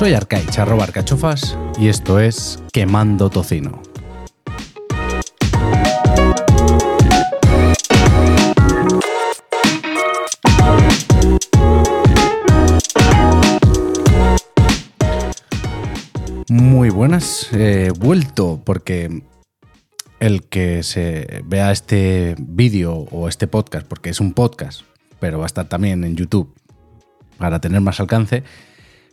Soy Arcaich, arroba arcachofas, y esto es Quemando Tocino. Muy buenas, he vuelto porque el que se vea este vídeo o este podcast, porque es un podcast, pero va a estar también en YouTube para tener más alcance,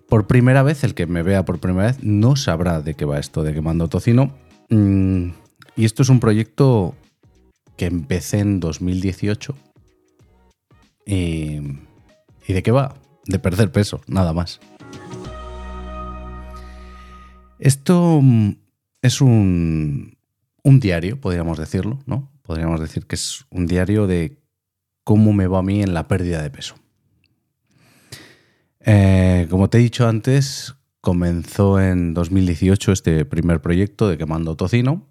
por primera vez, el que me vea por primera vez, no sabrá de qué va esto de Quemando Tocino. Mm, y esto es un proyecto que empecé en 2018. Y, ¿Y de qué va? De perder peso, nada más. Esto mm, es un, un diario, podríamos decirlo, ¿no? Podríamos decir que es un diario de cómo me va a mí en la pérdida de peso. Eh, como te he dicho antes, comenzó en 2018 este primer proyecto de Quemando Tocino,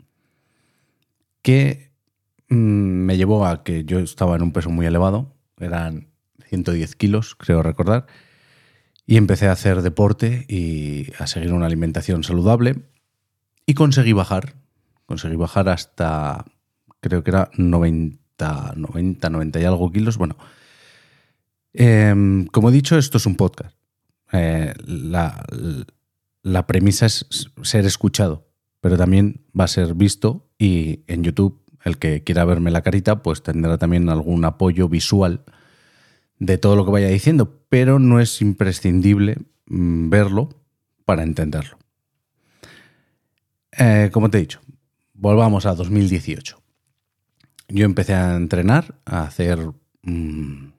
que mm, me llevó a que yo estaba en un peso muy elevado, eran 110 kilos, creo recordar, y empecé a hacer deporte y a seguir una alimentación saludable y conseguí bajar, conseguí bajar hasta, creo que era 90, 90, 90 y algo kilos, bueno, Em, como he dicho, esto es un podcast. Eh, la, premisa es ser escuchado, pero también va a ser visto y en YouTube el que quiera verme la carita pues tendrá también algún apoyo visual de todo lo que vaya diciendo, pero no es imprescindible mm, verlo para entenderlo. Eh, como te he dicho, volvamos a 2018. Yo empecé a entrenar, a hacer... Mm,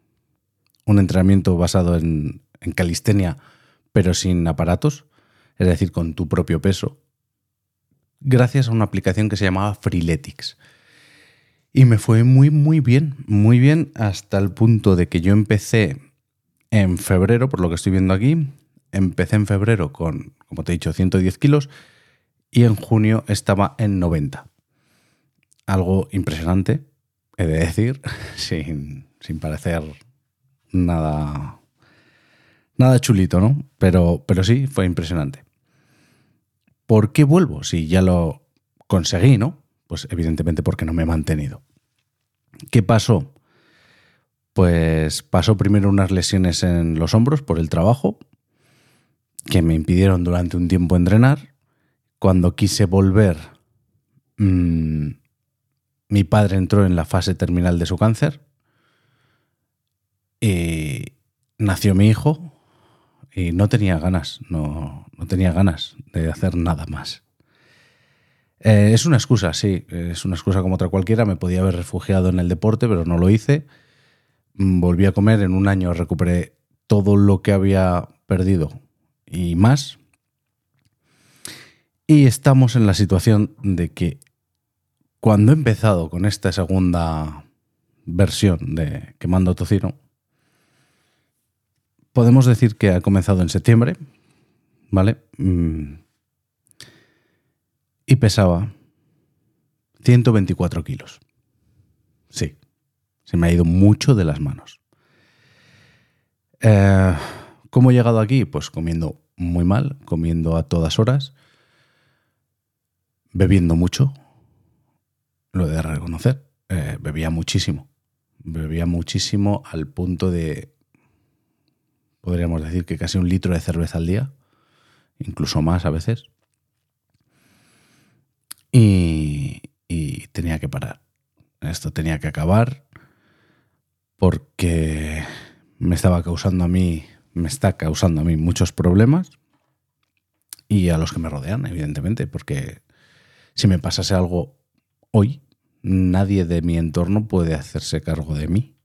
un entrenamiento basado en, calistenia, pero sin aparatos, es decir, con tu propio peso, gracias a una aplicación que se llamaba Freeletics. Y me fue muy, muy bien, muy bien, hasta el punto de que yo empecé en febrero, por lo que estoy viendo aquí, empecé en febrero con, como te he dicho, 110 kilos y en junio estaba en 90. Algo impresionante, he de decir, sin, sin parecer nada, nada chulito, ¿no? Pero, pero sí, fue impresionante. ¿Por qué vuelvo? Si ya lo conseguí, ¿no? Pues evidentemente porque no me he mantenido. ¿Qué pasó? Pues pasó primero unas lesiones en los hombros por el trabajo, que me impidieron durante un tiempo entrenar. Cuando quise volver, mmm, mi padre entró en la fase terminal de su cáncer y nació mi hijo y no tenía ganas, no, tenía ganas de hacer nada más. Eh, es una excusa, sí, es una excusa como otra cualquiera. Me podía haber refugiado en el deporte, pero no lo hice. Mm, volví a comer, en un año recuperé todo lo que había perdido y más. Y estamos en la situación de que cuando he empezado con esta segunda versión de Quemando Tocino, podemos decir que ha comenzado en septiembre, ¿vale? Mm. Y pesaba 124 kilos. Sí, se me ha ido mucho de las manos. Eh, ¿Cómo he llegado aquí? Pues comiendo muy mal, comiendo a todas horas, bebiendo mucho, lo de reconocer, eh, bebía muchísimo, bebía muchísimo al punto de podríamos decir que casi un litro de cerveza al día, incluso más a veces. Y, tenía que parar. Esto tenía que acabar porque me estaba causando a mí, me está causando a mí muchos problemas y a los que me rodean, evidentemente, porque si me pasase algo hoy, nadie de mi entorno puede hacerse cargo de mí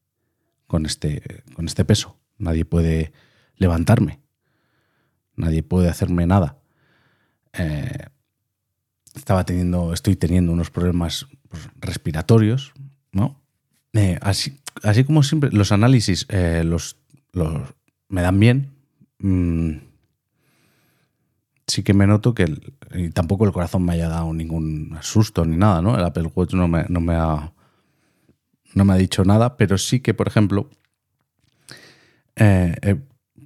con este, con este peso. Nadie puede levantarme. Nadie puede hacerme nada. Eh, estaba teniendo, estoy teniendo unos problemas pues, respiratorios, ¿no? Eh, así, así, como siempre, los análisis eh, los, me dan bien. Mm, sí que me noto que tampoco el corazón me haya dado ningún susto ni nada, ¿no? El Apple Watch no me, no me ha no me ha dicho nada, pero sí que, por ejemplo,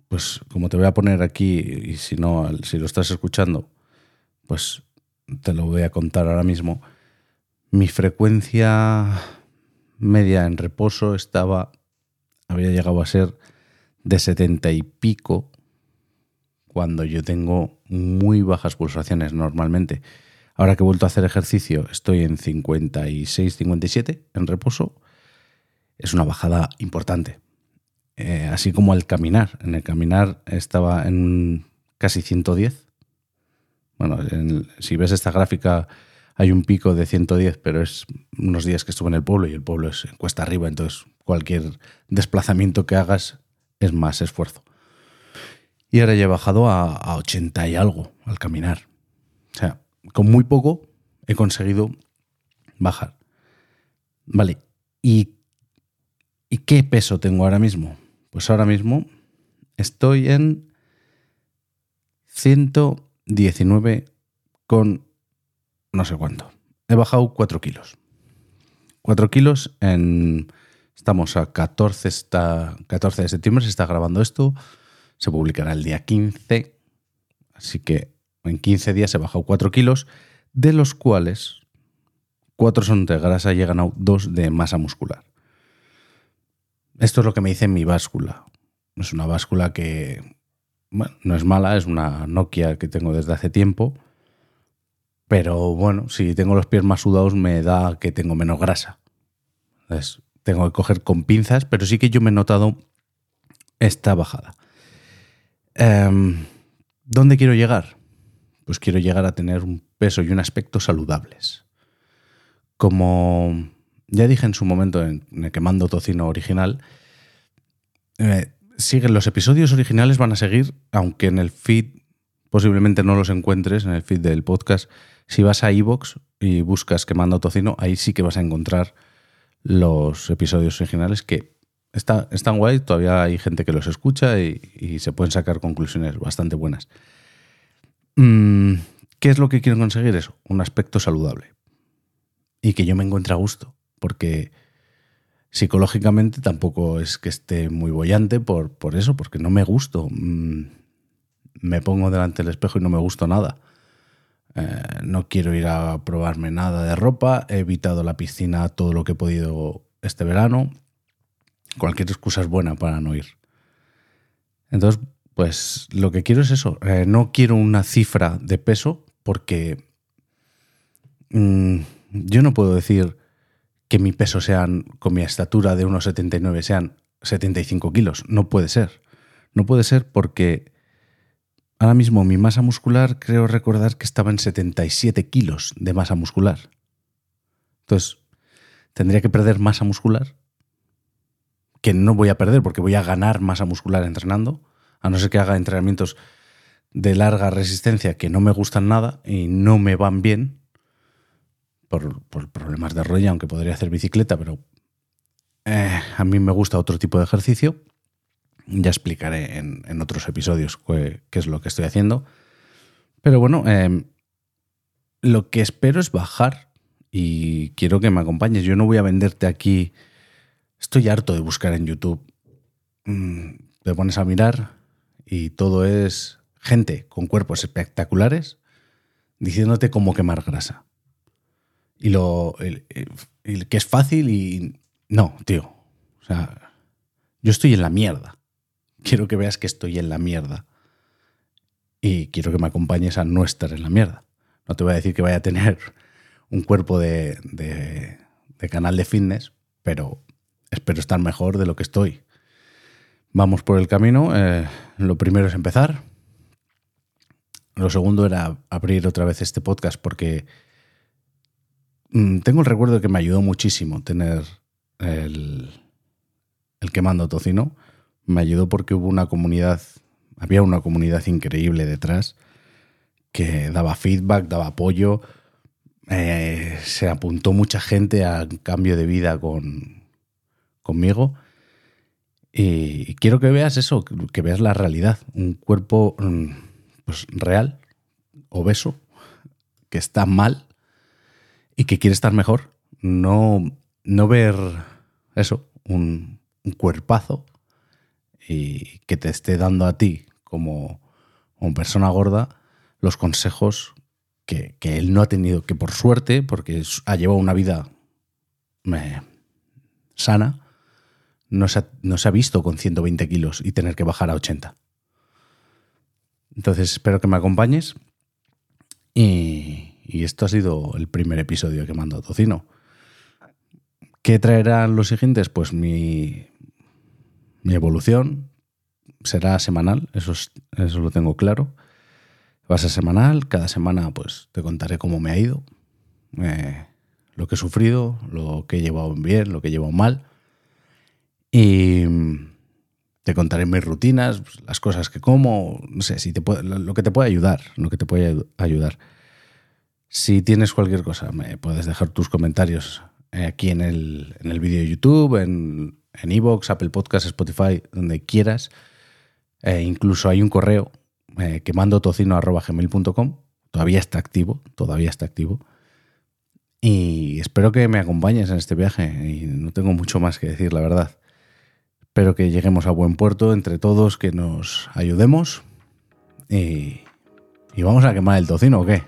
pues como te voy a poner aquí, y si no, si lo estás escuchando, pues te lo voy a contar ahora mismo. Mi frecuencia media en reposo estaba, había llegado a ser de 70 y pico, cuando yo tengo muy bajas pulsaciones normalmente. Ahora que he vuelto a hacer ejercicio, estoy en 56, 57 en reposo. Es una bajada importante. Eh, así como al caminar. En el caminar estaba en casi 110. Bueno, si ves esta gráfica hay un pico de 110, pero es unos días que estuve en el pueblo y el pueblo es cuesta arriba, entonces cualquier desplazamiento que hagas es más esfuerzo. Y ahora ya he bajado a, a 80 y algo al caminar. O sea, con muy poco he conseguido bajar. Vale, ¿y, ¿y qué peso tengo ahora mismo? Pues ahora mismo estoy en 119 con no sé cuánto. He bajado 4 kilos. 4 kilos en... Estamos a 14, 14 de septiembre, se está grabando esto. Se publicará el día 15. Así que en 15 días he bajado 4 kilos, de los cuales 4 son de grasa y he ganado 2 de masa muscular. Esto es lo que me dice mi báscula. Es una báscula que no es mala, es una Nokia que tengo desde hace tiempo. Pero bueno, si tengo los pies más sudados me da que tengo menos grasa. Entonces, tengo que coger con pinzas, pero sí que yo me he notado esta bajada. Em, ¿Dónde quiero llegar? Pues quiero llegar a tener un peso y un aspecto saludables. Como ya dije en su momento en, el que mando tocino original, eh, siguen los episodios originales, van a seguir, aunque en el feed posiblemente no los encuentres, en el feed del podcast. Si vas a iVoox y buscas que mando tocino, ahí sí que vas a encontrar los episodios originales que está, están guay, todavía hay gente que los escucha y, se pueden sacar conclusiones bastante buenas. Mm, ¿Qué es lo que quiero conseguir? Eso, un aspecto saludable. Y que yo me encuentre a gusto porque psicológicamente tampoco es que esté muy bollante por, por eso, porque no me gusto. Mm, me pongo delante del espejo y no me gusto nada. Eh, no quiero ir a probarme nada de ropa. He evitado la piscina todo lo que he podido este verano. Cualquier excusa es buena para no ir. Entonces, pues lo que quiero es eso. Eh, no quiero una cifra de peso porque mm, yo no puedo decir que mi peso sean, con mi estatura de 1,79 sean 75 kilos. No puede ser. No puede ser porque ahora mismo mi masa muscular creo recordar que estaba en 77 kilos de masa muscular. Entonces, tendría que perder masa muscular, que no voy a perder porque voy a ganar masa muscular entrenando, a no ser que haga entrenamientos de larga resistencia que no me gustan nada y no me van bien, por, problemas de rodilla, aunque podría hacer bicicleta, pero eh, a mí me gusta otro tipo de ejercicio. Ya explicaré en, otros episodios qué, es lo que estoy haciendo. Pero bueno, em, lo que espero es bajar y quiero que me acompañes. Yo no voy a venderte aquí. Estoy harto de buscar en YouTube. Mm, te pones a mirar y todo es gente con cuerpos espectaculares diciéndote cómo quemar grasa y lo que es fácil y no, tío. O sea, yo estoy en la mierda. Quiero que veas que estoy en la mierda. Y quiero que me acompañes a no estar en la mierda. No te voy a decir que vaya a tener un cuerpo de, de, canal de fitness, pero espero estar mejor de lo que estoy. Vamos por el camino. Eh, lo primero es empezar. Lo segundo era abrir otra vez este podcast porque tengo el recuerdo de que me ayudó muchísimo tener el, el quemando tocino. Me ayudó porque hubo una comunidad, había una comunidad increíble detrás que daba feedback, daba apoyo. Eh, se apuntó mucha gente a cambio de vida con, conmigo. Y quiero que veas eso, que veas la realidad. Un cuerpo mm, pues, real, obeso, que está mal y que quiere estar mejor, no, no ver eso, un, cuerpazo y que te esté dando a ti como, como persona gorda los consejos que, él no ha tenido, que por suerte, porque ha llevado una vida eh, sana, no se, no se ha visto con 120 kilos y tener que bajar a 80. Entonces espero que me acompañes y, esto ha sido el primer episodio que mando a Tocino. ¿Qué traerán los siguientes? Pues mi, mi evolución será semanal, eso, eso lo tengo claro. Va a ser semanal, cada semana pues te contaré cómo me ha ido, eh, lo que he sufrido, lo que he llevado bien, lo que he llevado mal. Y te contaré mis rutinas, las cosas que como, no sé, si te lo que te puede ayudar, lo que te puede ayudar. Si tienes cualquier cosa, me puedes dejar tus comentarios eh, aquí en el, en el vídeo de YouTube, en Evox, Apple Podcasts, Spotify, donde quieras. Eh, incluso hay un correo eh, que mando tocino.gmail.com. Todavía está activo, todavía está activo. Y espero que me acompañes en este viaje. Y no tengo mucho más que decir, la verdad. Espero que lleguemos a buen puerto entre todos, que nos ayudemos. Y, y vamos a quemar el tocino, ¿o qué?